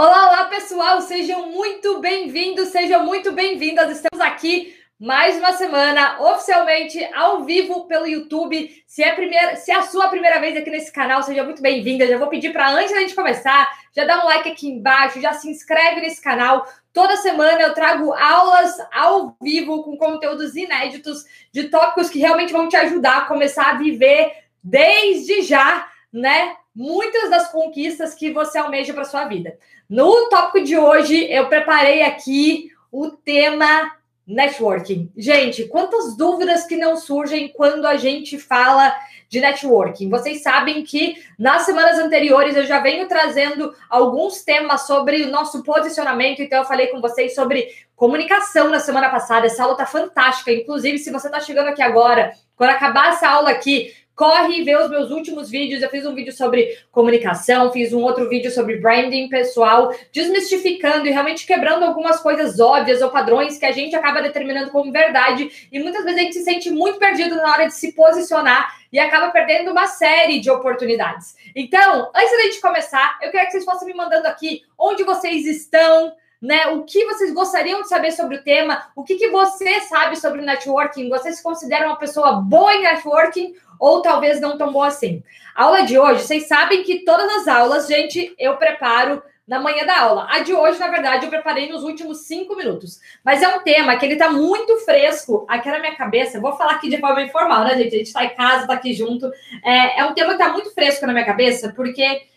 Olá, olá, pessoal! Sejam muito bem-vindos, sejam muito bem-vindas. Estamos aqui mais uma semana, oficialmente ao vivo pelo YouTube. Se é, primeira, se é a sua primeira vez aqui nesse canal, seja muito bem-vinda. Já vou pedir para, antes da gente começar, já dá um like aqui embaixo, já se inscreve nesse canal. Toda semana eu trago aulas ao vivo com conteúdos inéditos de tópicos que realmente vão te ajudar a começar a viver desde já, né? Muitas das conquistas que você almeja para sua vida. No tópico de hoje, eu preparei aqui o tema networking. Gente, quantas dúvidas que não surgem quando a gente fala de networking? Vocês sabem que nas semanas anteriores eu já venho trazendo alguns temas sobre o nosso posicionamento, então eu falei com vocês sobre comunicação na semana passada. Essa aula tá fantástica. Inclusive, se você tá chegando aqui agora, quando acabar essa aula aqui, corre e vê os meus últimos vídeos. Eu fiz um vídeo sobre comunicação, fiz um outro vídeo sobre branding pessoal, desmistificando e realmente quebrando algumas coisas óbvias ou padrões que a gente acaba determinando como verdade. E muitas vezes a gente se sente muito perdido na hora de se posicionar e acaba perdendo uma série de oportunidades. Então, antes da gente começar, eu queria que vocês fossem me mandando aqui onde vocês estão né? O que vocês gostariam de saber sobre o tema? O que, que você sabe sobre networking? Você se considera uma pessoa boa em networking ou talvez não tão boa assim? A aula de hoje, vocês sabem que todas as aulas, gente, eu preparo na manhã da aula. A de hoje, na verdade, eu preparei nos últimos cinco minutos. Mas é um tema que ele tá muito fresco aqui na minha cabeça. Vou falar aqui de forma informal, né, gente? A gente tá em casa, tá aqui junto. É, é um tema que tá muito fresco na minha cabeça, porque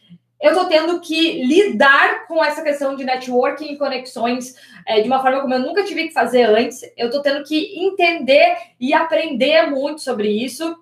eu tô tendo que lidar com essa questão de networking e conexões é, de uma forma como eu nunca tive que fazer antes. Eu tô tendo que entender e aprender muito sobre isso.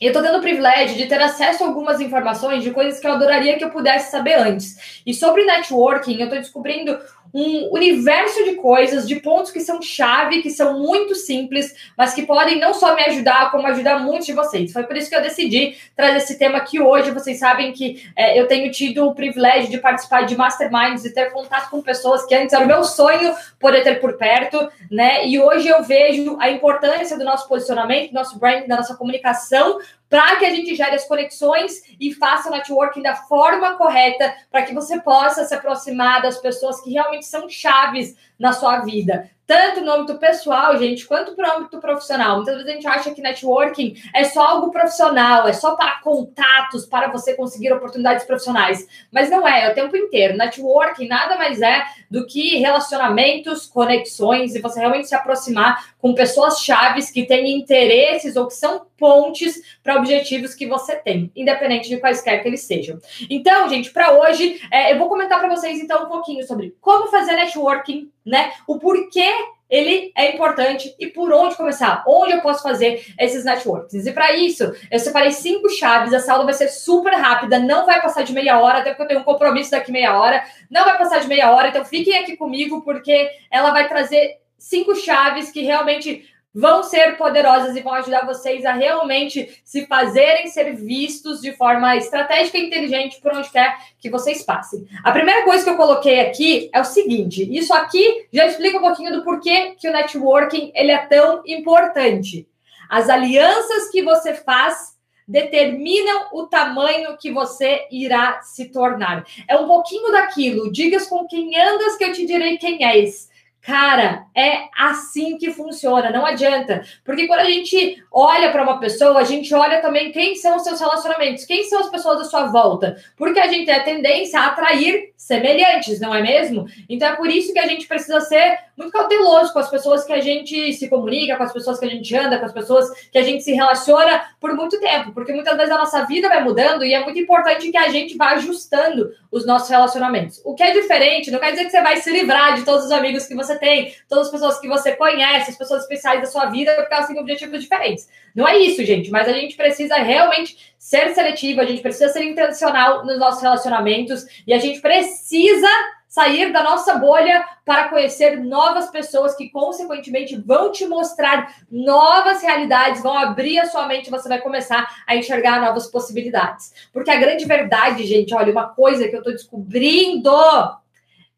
Eu tô tendo o privilégio de ter acesso a algumas informações de coisas que eu adoraria que eu pudesse saber antes. E sobre networking, eu tô descobrindo um universo de coisas, de pontos que são chave, que são muito simples, mas que podem não só me ajudar, como ajudar muitos de vocês. Foi por isso que eu decidi trazer esse tema aqui hoje. Vocês sabem que é, eu tenho tido o privilégio de participar de masterminds e ter contato com pessoas que antes era o meu sonho poder ter por perto, né? E hoje eu vejo a importância do nosso posicionamento, do nosso branding, da nossa comunicação para que a gente gere as conexões e faça o networking da forma correta, para que você possa se aproximar das pessoas que realmente são chaves na sua vida tanto no âmbito pessoal, gente, quanto para o âmbito profissional. Muitas vezes a gente acha que networking é só algo profissional, é só para contatos, para você conseguir oportunidades profissionais. Mas não é, é o tempo inteiro. Networking nada mais é do que relacionamentos, conexões e você realmente se aproximar com pessoas chaves que têm interesses ou que são pontes para objetivos que você tem, independente de quaisquer que eles sejam. Então, gente, para hoje, é, eu vou comentar para vocês então um pouquinho sobre como fazer networking né? O porquê ele é importante e por onde começar, onde eu posso fazer esses networks. E para isso, eu separei cinco chaves. Essa aula vai ser super rápida, não vai passar de meia hora, até porque eu tenho um compromisso daqui meia hora. Não vai passar de meia hora, então fiquem aqui comigo, porque ela vai trazer cinco chaves que realmente vão ser poderosas e vão ajudar vocês a realmente se fazerem ser vistos de forma estratégica e inteligente por onde quer que vocês passem. A primeira coisa que eu coloquei aqui é o seguinte: isso aqui já explica um pouquinho do porquê que o networking ele é tão importante. As alianças que você faz determinam o tamanho que você irá se tornar. É um pouquinho daquilo. Digas com quem andas que eu te direi quem és. Cara, é assim que funciona, não adianta. Porque quando a gente olha para uma pessoa, a gente olha também quem são os seus relacionamentos, quem são as pessoas à sua volta. Porque a gente tem a tendência a atrair semelhantes, não é mesmo? Então é por isso que a gente precisa ser muito cauteloso com as pessoas que a gente se comunica, com as pessoas que a gente anda, com as pessoas que a gente se relaciona por muito tempo. Porque muitas vezes a nossa vida vai mudando e é muito importante que a gente vá ajustando os nossos relacionamentos. O que é diferente não quer dizer que você vai se livrar de todos os amigos que você tem, todas as pessoas que você conhece, as pessoas especiais da sua vida, porque elas têm objetivos diferentes. Não é isso, gente, mas a gente precisa realmente ser seletivo, a gente precisa ser intencional nos nossos relacionamentos e a gente precisa sair da nossa bolha para conhecer novas pessoas que, consequentemente, vão te mostrar novas realidades, vão abrir a sua mente, você vai começar a enxergar novas possibilidades. Porque a grande verdade, gente, olha, uma coisa que eu estou descobrindo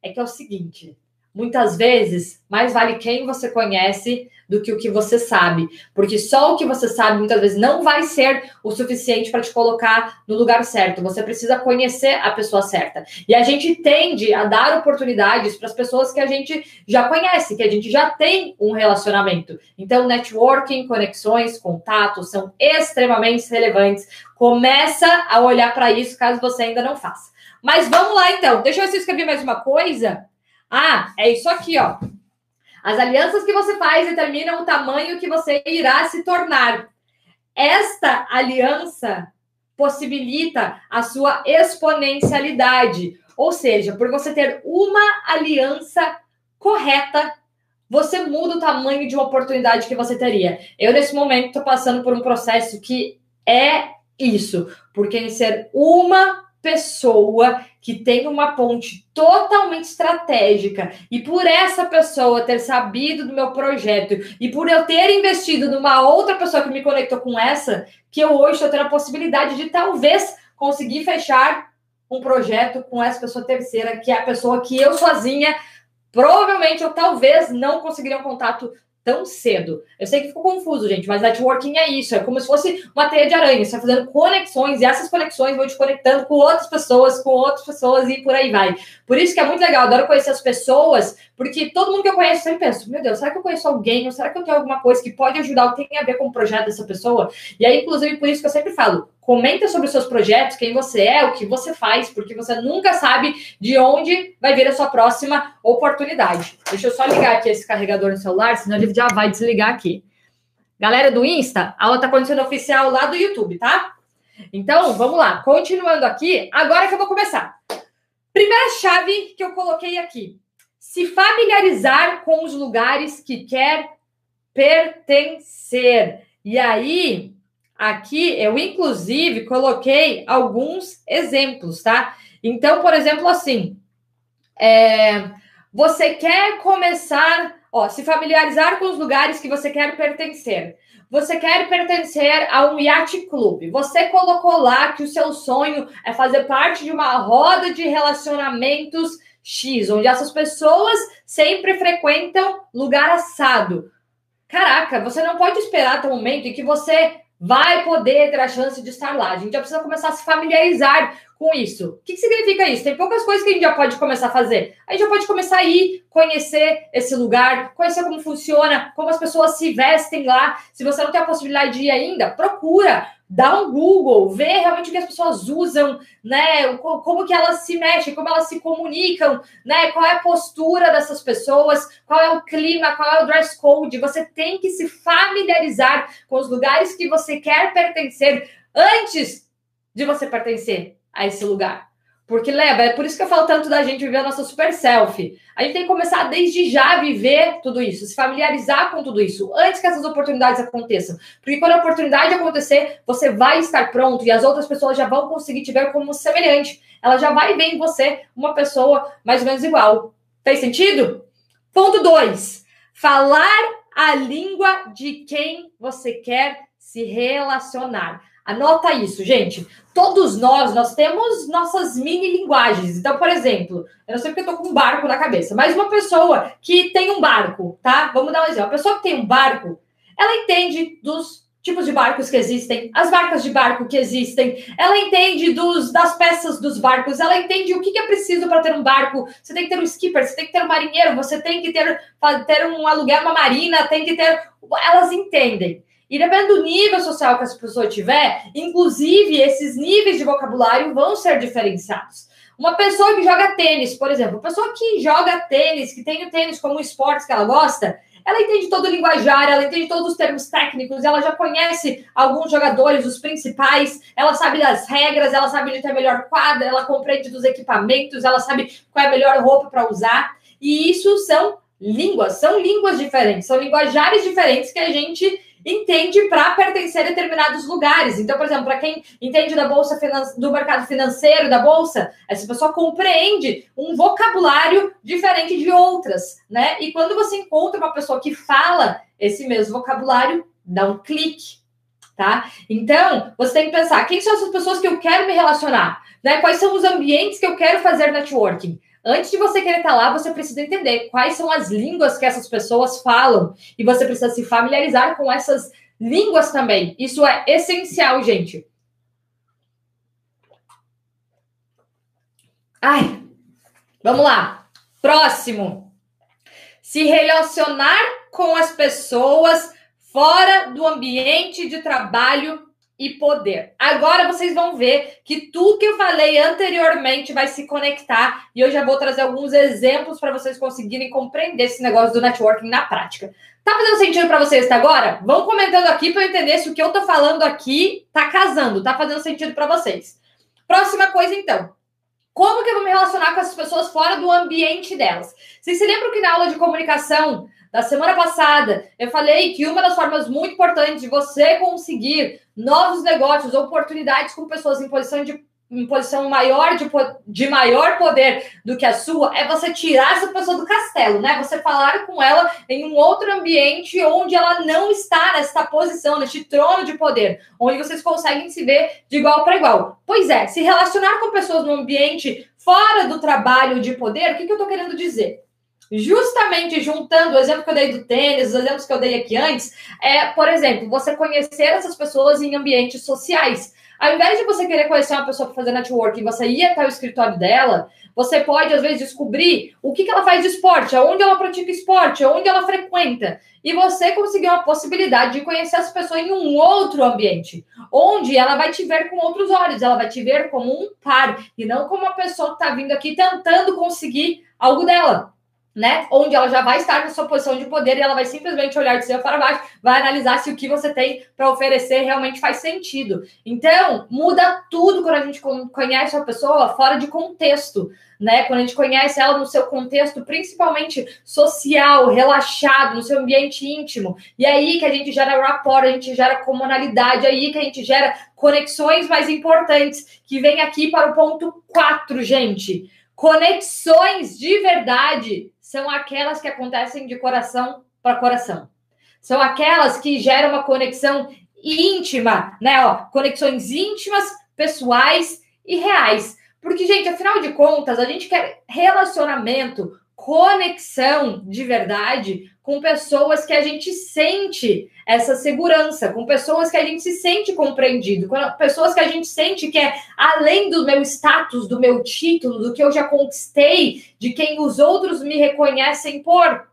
é que é o seguinte: muitas vezes, mais vale quem você conhece do que o que você sabe, porque só o que você sabe muitas vezes não vai ser o suficiente para te colocar no lugar certo. Você precisa conhecer a pessoa certa. E a gente tende a dar oportunidades para as pessoas que a gente já conhece, que a gente já tem um relacionamento. Então, networking, conexões, contatos são extremamente relevantes. Começa a olhar para isso caso você ainda não faça. Mas vamos lá então. Deixa eu ver se eu escrevi mais uma coisa. Ah, é isso aqui, ó. As alianças que você faz determinam o tamanho que você irá se tornar. Esta aliança possibilita a sua exponencialidade. Ou seja, por você ter uma aliança correta, você muda o tamanho de uma oportunidade que você teria. Eu, nesse momento, estou passando por um processo que é isso. Porque em ser uma pessoa que tem uma ponte totalmente estratégica e por essa pessoa ter sabido do meu projeto e por eu ter investido numa outra pessoa que me conectou com essa, que eu hoje estou tendo a possibilidade de talvez conseguir fechar um projeto com essa pessoa terceira, que é a pessoa que eu sozinha provavelmente ou talvez não conseguiria um contato tão cedo. Eu sei que ficou confuso, gente, mas networking é isso, é como se fosse uma teia de aranha, você vai fazendo conexões e essas conexões vão te conectando com outras pessoas, com outras pessoas e por aí vai. Por isso que é muito legal, adoro conhecer as pessoas, porque todo mundo que eu conheço sempre penso, meu Deus, será que eu conheço alguém? Ou será que eu tenho alguma coisa que pode ajudar, ou tem a ver com o projeto dessa pessoa? E aí, inclusive, por isso que eu sempre falo, Comenta sobre os seus projetos, quem você é, o que você faz, porque você nunca sabe de onde vai vir a sua próxima oportunidade. Deixa eu só ligar aqui esse carregador no celular, senão ele já vai desligar aqui. Galera do Insta, a aula está acontecendo oficial lá do YouTube, tá? Então, vamos lá. Continuando aqui, agora que eu vou começar. Primeira chave que eu coloquei aqui. Se familiarizar com os lugares que quer pertencer. E aí, Aqui eu, inclusive, coloquei alguns exemplos, tá? Então, por exemplo, assim, é, você quer começar, ó, se familiarizar com os lugares que você quer pertencer. Você quer pertencer a um yacht clube. Você colocou lá que o seu sonho é fazer parte de uma roda de relacionamentos X, onde essas pessoas sempre frequentam lugar assado. Caraca, você não pode esperar até o momento em que você vai poder ter a chance de estar lá. A gente já precisa começar a se familiarizar com isso. O que, que significa isso? Tem poucas coisas que a gente já pode começar a fazer. A gente já pode começar a ir, conhecer esse lugar, conhecer como funciona, como as pessoas se vestem lá. Se você não tem a possibilidade de ir ainda, procura dá um Google, vê realmente o que as pessoas usam, né? Como que elas se mexem, como elas se comunicam, né? Qual é a postura dessas pessoas, qual é o clima, qual é o dress code. Você tem que se familiarizar com os lugares que você quer pertencer antes de você pertencer a esse lugar. Porque leva, é por isso que eu falo tanto da gente viver a nossa super selfie. A gente tem que começar desde já a viver tudo isso, se familiarizar com tudo isso, antes que essas oportunidades aconteçam. Porque quando a oportunidade acontecer, você vai estar pronto e as outras pessoas já vão conseguir te ver como semelhante. Ela já vai ver em você uma pessoa mais ou menos igual. Fez sentido? Ponto 2. Falar a língua de quem você quer se relacionar. Anota isso, gente. Todos nós, nós temos nossas mini linguagens. Então, por exemplo, eu não sei porque eu tô com um barco na cabeça, mas uma pessoa que tem um barco, tá? Vamos dar um exemplo. A pessoa que tem um barco, ela entende dos tipos de barcos que existem, as marcas de barco que existem, ela entende dos, das peças dos barcos, ela entende o que, é preciso para ter um barco. Você tem que ter um skipper, você tem que ter um marinheiro, você tem que ter, ter um aluguel, uma marina, tem que ter. Elas entendem. E dependendo do nível social que essa pessoa tiver, inclusive esses níveis de vocabulário vão ser diferenciados. Uma pessoa que joga tênis, por exemplo, uma pessoa que joga tênis, que tem o tênis como esporte que ela gosta, ela entende todo o linguajar, ela entende todos os termos técnicos, ela já conhece alguns jogadores, os principais, ela sabe das regras, ela sabe onde tem a melhor quadra, ela compreende dos equipamentos, ela sabe qual é a melhor roupa para usar. E isso são línguas, são línguas diferentes, são linguajares diferentes que a gente entende para pertencer a determinados lugares. Então, por exemplo, para quem entende da bolsa do mercado financeiro da bolsa, essa pessoa compreende um vocabulário diferente de outras, né? E quando você encontra uma pessoa que fala esse mesmo vocabulário, dá um clique, tá? Então, você tem que pensar, quem são essas pessoas que eu quero me relacionar? Né? Quais são os ambientes que eu quero fazer networking? Antes de você querer estar lá, você precisa entender quais são as línguas que essas pessoas falam e você precisa se familiarizar com essas línguas também. Isso é essencial, gente. Ai, vamos lá. Próximo. Se relacionar com as pessoas fora do ambiente de trabalho e poder. Agora vocês vão ver que tudo que eu falei anteriormente vai se conectar e eu já vou trazer alguns exemplos para vocês conseguirem compreender esse negócio do networking na prática. Tá fazendo sentido para vocês até agora? Vão comentando aqui para eu entender se o que eu tô falando aqui tá casando, tá fazendo sentido para vocês. Próxima coisa então. Como que eu vou me relacionar com essas pessoas fora do ambiente delas? Vocês se lembram que na aula de comunicação da semana passada, eu falei que uma das formas muito importantes de você conseguir novos negócios, oportunidades com pessoas em posição de em posição maior de, de maior poder do que a sua, é você tirar essa pessoa do castelo, né? Você falar com ela em um outro ambiente onde ela não está nessa posição, neste trono de poder, onde vocês conseguem se ver de igual para igual. Pois é, se relacionar com pessoas num ambiente fora do trabalho de poder, o que, que eu estou querendo dizer? Justamente juntando o exemplo que eu dei do tênis, os exemplos que eu dei aqui antes, é, por exemplo, você conhecer essas pessoas em ambientes sociais. Ao invés de você querer conhecer uma pessoa para fazer networking, você ir até o escritório dela, você pode, às vezes, descobrir o que, que ela faz de esporte, aonde ela pratica esporte, aonde ela frequenta. E você conseguir uma possibilidade de conhecer essa pessoa em um outro ambiente, onde ela vai te ver com outros olhos, ela vai te ver como um par, e não como uma pessoa que está vindo aqui tentando conseguir algo dela né? Onde ela já vai estar na sua posição de poder e ela vai simplesmente olhar de cima para baixo, vai analisar se o que você tem para oferecer realmente faz sentido. Então, muda tudo quando a gente conhece uma pessoa fora de contexto, né? Quando a gente conhece ela no seu contexto, principalmente social, relaxado, no seu ambiente íntimo. E é aí que a gente gera rapport, a gente gera comunalidade, é aí que a gente gera conexões mais importantes, que vem aqui para o ponto 4, gente. Conexões de verdade são aquelas que acontecem de coração para coração. São aquelas que geram uma conexão íntima, né? Ó, conexões íntimas, pessoais e reais. Porque, gente, afinal de contas, a gente quer relacionamento, conexão de verdade com pessoas que a gente sente essa segurança, com pessoas que a gente se sente compreendido, com pessoas que a gente sente que é além do meu status, do meu título, do que eu já conquistei, de quem os outros me reconhecem por.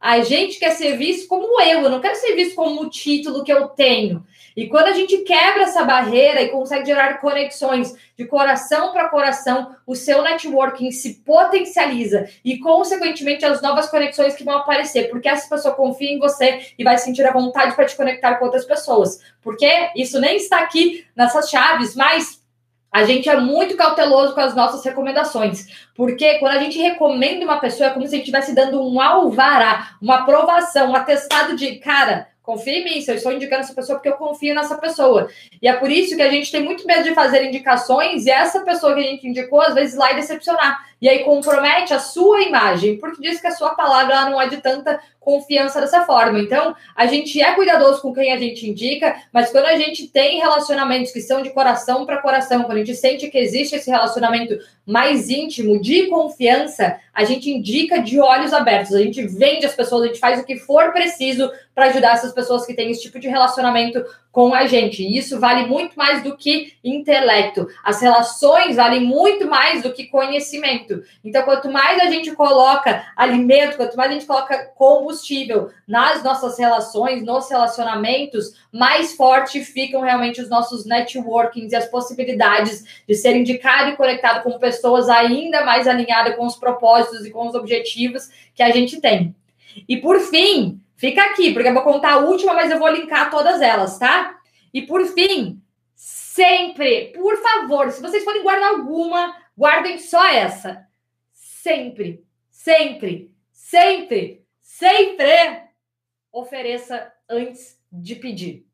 A gente quer ser visto como eu, eu não quero ser visto como o título que eu tenho. E quando a gente quebra essa barreira e consegue gerar conexões de coração para coração, o seu networking se potencializa e, consequentemente, as novas conexões que vão aparecer, porque essa pessoa confia em você e vai sentir a vontade para te conectar com outras pessoas. Porque isso nem está aqui nessas chaves, mas a gente é muito cauteloso com as nossas recomendações, porque quando a gente recomenda uma pessoa, é como se a gente estivesse dando um alvará, uma aprovação, um atestado de cara Confie em mim, se eu estou indicando essa pessoa porque eu confio nessa pessoa. E é por isso que a gente tem muito medo de fazer indicações e essa pessoa que a gente indicou, às vezes, lá e decepcionar. E aí compromete a sua imagem, porque diz que a sua palavra não é de tanta confiança dessa forma. Então, a gente é cuidadoso com quem a gente indica, mas quando a gente tem relacionamentos que são de coração para coração, quando a gente sente que existe esse relacionamento mais íntimo, de confiança, a gente indica de olhos abertos, a gente vende as pessoas, a gente faz o que for preciso para ajudar essas pessoas que têm esse tipo de relacionamento com a gente. E isso vale muito mais do que intelecto. As relações valem muito mais do que conhecimento. Então, quanto mais a gente coloca alimento, quanto mais a gente coloca combustível nas nossas relações, nos relacionamentos, mais forte ficam realmente os nossos networkings e as possibilidades de ser indicado e conectado com pessoas ainda mais alinhadas com os propósitos e com os objetivos que a gente tem. E por fim, Fica aqui, porque eu vou contar a última, mas eu vou linkar todas elas, tá? E por fim, sempre, por favor, se vocês forem guardar alguma, guardem só essa. Sempre, sempre, sempre, sempre ofereça antes de pedir.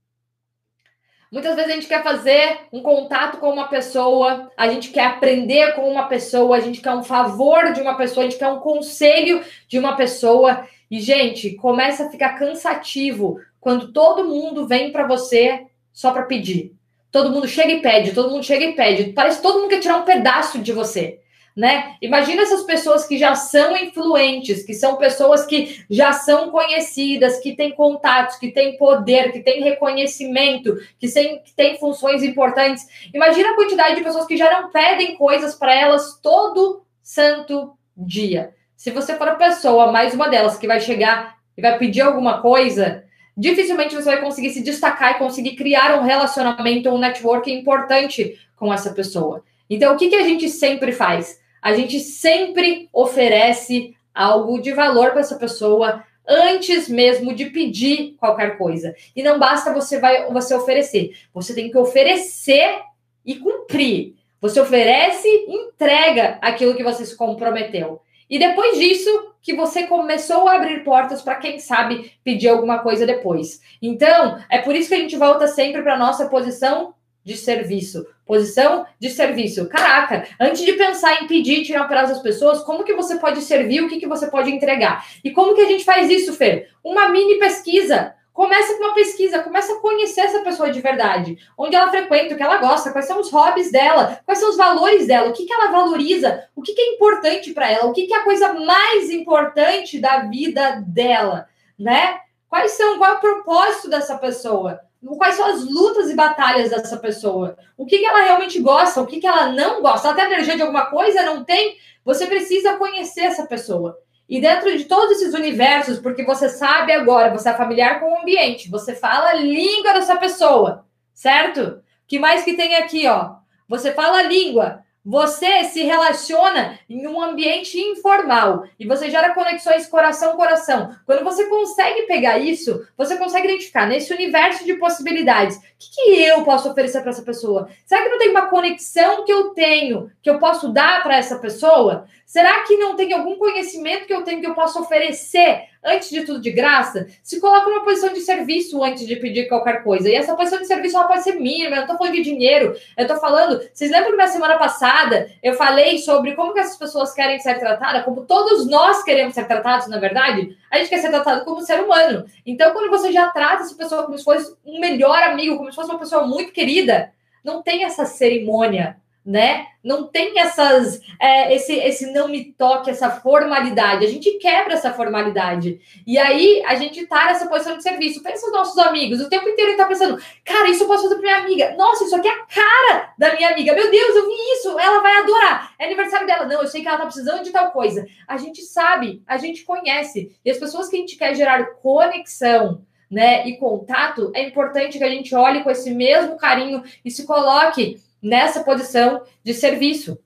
Muitas vezes a gente quer fazer um contato com uma pessoa, a gente quer aprender com uma pessoa, a gente quer um favor de uma pessoa, a gente quer um conselho de uma pessoa e, gente, começa a ficar cansativo quando todo mundo vem para você só para pedir. Todo mundo chega e pede, todo mundo chega e pede. Parece que todo mundo quer tirar um pedaço de você. né? Imagina essas pessoas que já são influentes, que são pessoas que já são conhecidas, que têm contatos, que têm poder, que têm reconhecimento, que que têm funções importantes. Imagina a quantidade de pessoas que já não pedem coisas para elas todo santo dia. Se você for a pessoa, mais uma delas, que vai chegar e vai pedir alguma coisa, dificilmente você vai conseguir se destacar e conseguir criar um relacionamento, um network importante com essa pessoa. Então, o que, que a gente sempre faz? a gente sempre oferece algo de valor para essa pessoa antes mesmo de pedir qualquer coisa. E não basta você vai você oferecer, você tem que oferecer e cumprir. Você oferece, entrega aquilo que você se comprometeu. E depois disso, que você começou a abrir portas para quem sabe pedir alguma coisa depois. Então, é por isso que a gente volta sempre para nossa posição de serviço. Posição de serviço. Caraca, antes de pensar em pedir e tirar prazo das pessoas, como que você pode servir, o que, que você pode entregar? E como que a gente faz isso, Fer? Uma mini pesquisa. Começa com uma pesquisa, começa a conhecer essa pessoa de verdade. Onde ela frequenta, o que ela gosta, quais são os hobbies dela, quais são os valores dela, o que, que ela valoriza, o que, que é importante para ela, o que, que é a coisa mais importante da vida dela, né? Quais são, qual é o propósito dessa pessoa? quais são as lutas e batalhas dessa pessoa, o que, que ela realmente gosta, o que, que ela não gosta, ela tem energia de alguma coisa, não tem, você precisa conhecer essa pessoa. E dentro de todos esses universos, porque você sabe agora, você é familiar com o ambiente, você fala a língua dessa pessoa, certo? Que mais que tem aqui, ó? Você fala a língua, você se relaciona em um ambiente informal e você gera conexões coração-coração. Quando você consegue pegar isso, você consegue identificar nesse universo de possibilidades. O que, que eu posso oferecer para essa pessoa? Será que não tem uma conexão que eu tenho que eu posso dar para essa pessoa? Será que não tem algum conhecimento que eu tenho que eu posso oferecer antes de tudo de graça, se coloca numa posição de serviço antes de pedir qualquer coisa. E essa posição de serviço ela pode ser mínima, eu não tô falando de dinheiro, eu tô falando. Vocês lembram que na semana passada eu falei sobre como que essas pessoas querem ser tratadas, como todos nós queremos ser tratados, na verdade? A gente quer ser tratado como ser humano. Então, quando você já trata essa pessoa como se fosse um melhor amigo, como se fosse uma pessoa muito querida, não tem essa cerimônia né? Não tem essas, é, esse, esse não me toque, essa formalidade. A gente quebra essa formalidade. E aí a gente tá nessa posição de serviço. Pensa nos nossos amigos, o tempo inteiro ele tá pensando, cara, isso eu posso fazer pra minha amiga. Nossa, isso aqui é a cara da minha amiga. Meu Deus, eu vi isso, ela vai adorar. É aniversário dela. Não, eu sei que ela tá precisando de tal coisa. A gente sabe, a gente conhece. E as pessoas que a gente quer gerar conexão, né, e contato, é importante que a gente olhe com esse mesmo carinho e se coloque nessa posição de serviço.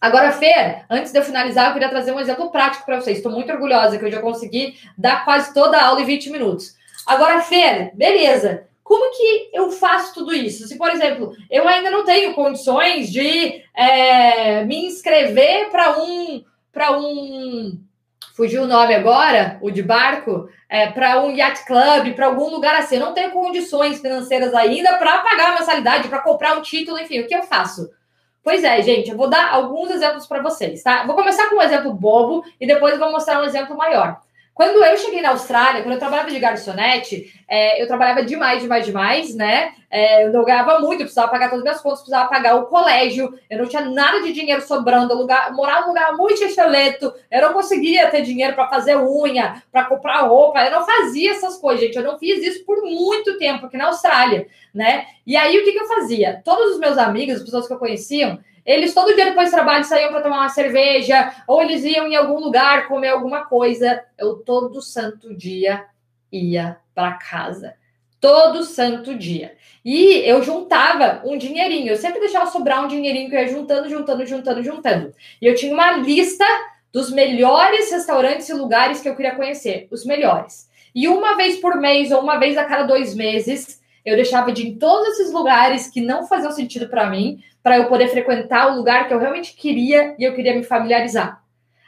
Agora, Fer, antes de eu finalizar, eu queria trazer um exemplo prático para vocês. Estou muito orgulhosa que eu já consegui dar quase toda a aula em 20 minutos. Agora, Fer, beleza. Como que eu faço tudo isso? Se, por exemplo, eu ainda não tenho condições de é, me inscrever para um para um fugiu o nome agora, o de barco, é, para um yacht club, para algum lugar assim. Eu não tenho condições financeiras ainda para pagar a mensalidade, para comprar um título, enfim, o que eu faço? Pois é, gente, eu vou dar alguns exemplos para vocês, tá? Vou começar com um exemplo bobo e depois vou mostrar um exemplo maior. Quando eu cheguei na Austrália, quando eu trabalhava de garçonete, é, eu trabalhava demais, demais, demais, né? É, eu não ganhava muito, eu precisava pagar todas as minhas contas, precisava pagar o colégio, eu não tinha nada de dinheiro sobrando, lugar, morava num lugar muito excelente, eu não conseguia ter dinheiro para fazer unha, para comprar roupa, eu não fazia essas coisas, gente, eu não fiz isso por muito tempo aqui na Austrália, né? E aí, o que, que eu fazia? Todos os meus amigos, as pessoas que eu conheciam, eles todo dia depois do trabalho saíam para tomar uma cerveja, ou eles iam em algum lugar comer alguma coisa. Eu todo santo dia ia para casa. Todo santo dia. E eu juntava um dinheirinho. Eu sempre deixava sobrar um dinheirinho que eu ia juntando, juntando, juntando, juntando. E eu tinha uma lista dos melhores restaurantes e lugares que eu queria conhecer. Os melhores. E uma vez por mês ou uma vez a cada dois meses, eu deixava de ir em todos esses lugares que não faziam sentido para mim, para eu poder frequentar o lugar que eu realmente queria e eu queria me familiarizar.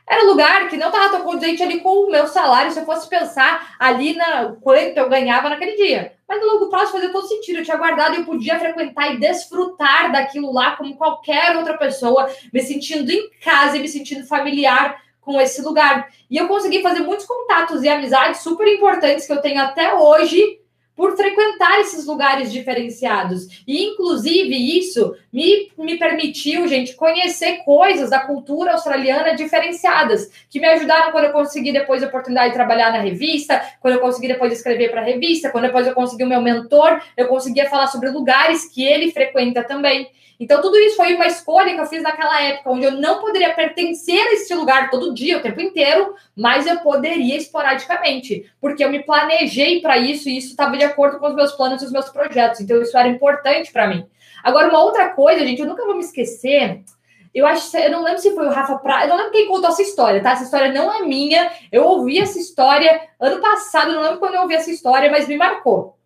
Era um lugar que não estava tão condizente ali com o meu salário, se eu fosse pensar ali na quanto eu ganhava naquele dia. Mas no longo prazo fazia todo sentido. Eu tinha guardado e eu podia frequentar e desfrutar daquilo lá como qualquer outra pessoa, me sentindo em casa e me sentindo familiar com esse lugar. E eu consegui fazer muitos contatos e amizades super importantes que eu tenho até hoje por frequentar esses lugares diferenciados. E, inclusive, isso me, me permitiu, gente, conhecer coisas da cultura australiana diferenciadas, que me ajudaram quando eu consegui depois a oportunidade de trabalhar na revista, quando eu consegui depois escrever para a revista, quando depois eu consegui o meu mentor, eu conseguia falar sobre lugares que ele frequenta também. Então, tudo isso foi uma escolha que eu fiz naquela época, onde eu não poderia pertencer a esse lugar todo dia, o tempo inteiro, mas eu poderia esporadicamente, porque eu me planejei para isso e isso estava de acordo com os meus planos e os meus projetos. Então, isso era importante para mim. Agora, uma outra coisa, gente, eu nunca vou me esquecer. Eu acho, eu não lembro se foi o Rafa Prado, eu não lembro quem contou essa história, tá? Essa história não é minha. Eu ouvi essa história ano passado, não lembro quando eu ouvi essa história, mas me marcou.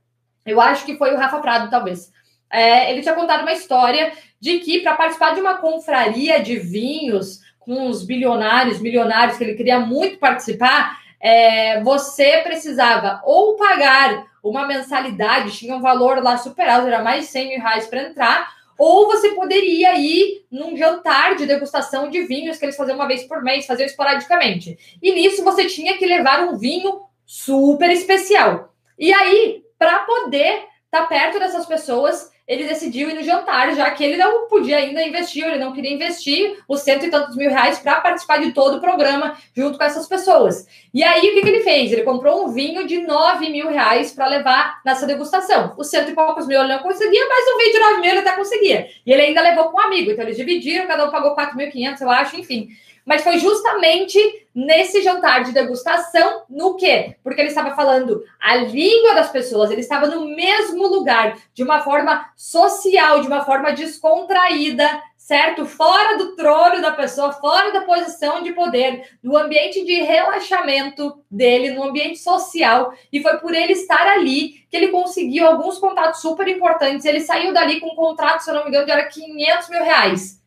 Eu acho que foi o Rafa Prado, talvez. É, ele tinha contado uma história de que para participar de uma confraria de vinhos com os bilionários, milionários que ele queria muito participar, é, você precisava ou pagar uma mensalidade, tinha um valor lá super alto, era mais de 100 mil reais para entrar, ou você poderia ir num jantar de degustação de vinhos que eles faziam uma vez por mês, faziam esporadicamente. E nisso você tinha que levar um vinho super especial. E aí, para poder estar tá perto dessas pessoas, ele decidiu ir no jantar, já que ele não podia ainda investir, ele não queria investir os cento e tantos mil reais para participar de todo o programa junto com essas pessoas. E aí, o que, que ele fez? Ele comprou um vinho de nove mil reais para levar nessa degustação. Os cento e poucos mil ele não conseguia, mas o vinho de nove mil ele até conseguia. E ele ainda levou com um amigo, então eles dividiram, cada um pagou quatro mil quinhentos, eu acho, enfim mas foi justamente nesse jantar de degustação, no quê? Porque ele estava falando a língua das pessoas, ele estava no mesmo lugar, de uma forma social, de uma forma descontraída, certo? Fora do trono da pessoa, fora da posição de poder, no ambiente de relaxamento dele, no ambiente social. E foi por ele estar ali que ele conseguiu alguns contatos super importantes. Ele saiu dali com um contrato, se eu não me engano, de era 500 mil reais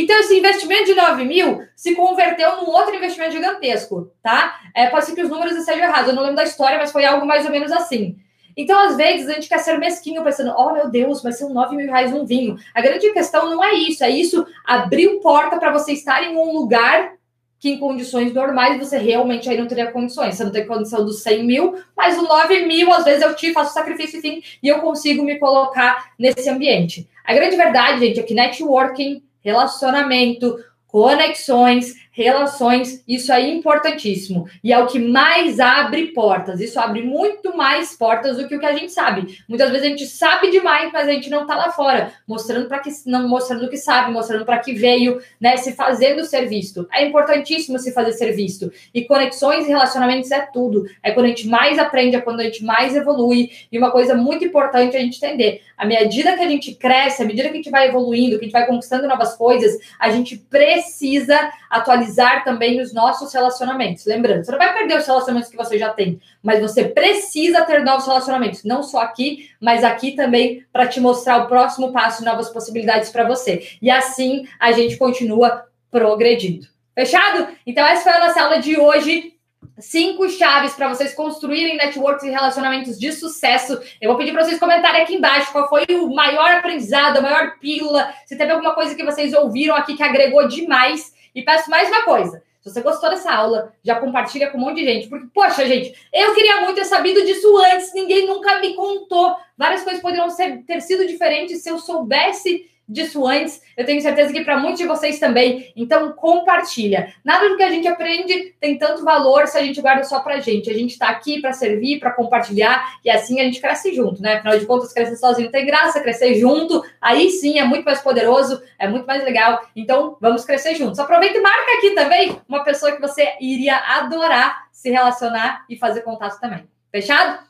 então, esse investimento de 9 mil se converteu num outro investimento gigantesco, tá? É, pode ser que os números estejam errados, eu não lembro da história, mas foi algo mais ou menos assim. Então, às vezes, a gente quer ser mesquinho, pensando, oh meu Deus, vai ser 9 mil reais num vinho. A grande questão não é isso, é isso abriu porta para você estar em um lugar que em condições normais você realmente aí não teria condições. Você não tem condição dos 100 mil, mas o 9 mil, às vezes eu te faço sacrifício, enfim, e eu consigo me colocar nesse ambiente. A grande verdade, gente, é que networking relacionamento, conexões, relações, isso aí é importantíssimo. E é o que mais abre portas. Isso abre muito mais portas do que o que a gente sabe. Muitas vezes a gente sabe demais, mas a gente não tá lá fora, mostrando para que não mostrando o que sabe, mostrando para que veio, né, se fazendo ser visto. É importantíssimo se fazer ser visto. E conexões e relacionamentos é tudo. É quando a gente mais aprende, é quando a gente mais evolui. E uma coisa muito importante a gente entender, à medida que a gente cresce, à medida que a gente vai evoluindo, que a gente vai conquistando novas coisas, a gente precisa atualizar também os nossos relacionamentos. Lembrando, você não vai perder os relacionamentos que você já tem, mas você precisa ter novos relacionamentos, não só aqui, mas aqui também para te mostrar o próximo passo, novas possibilidades para você. E assim a gente continua progredindo. Fechado? Então, essa foi a nossa aula de hoje cinco chaves para vocês construírem networks e relacionamentos de sucesso. Eu vou pedir para vocês comentarem aqui embaixo qual foi o maior aprendizado, a maior pílula, se teve alguma coisa que vocês ouviram aqui que agregou demais. E peço mais uma coisa. Se você gostou dessa aula, já compartilha com um monte de gente. Porque, poxa, gente, eu queria muito ter sabido disso antes, ninguém nunca me contou. Várias coisas poderiam ser, ter sido diferentes se eu soubesse disso antes. Eu tenho certeza que para muitos de vocês também. Então, compartilha. Nada do que a gente aprende tem tanto valor se a gente guarda só para gente. A gente está aqui para servir, para compartilhar e assim a gente cresce junto, né? Afinal de contas, crescer sozinho tem graça, crescer junto, aí sim é muito mais poderoso, é muito mais legal. Então, vamos crescer juntos. Aproveita e marca aqui também uma pessoa que você iria adorar se relacionar e fazer contato também. Fechado?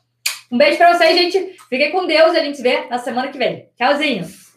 Um beijo para vocês, gente. Fiquem com Deus e a gente se vê na semana que vem. Tchauzinho.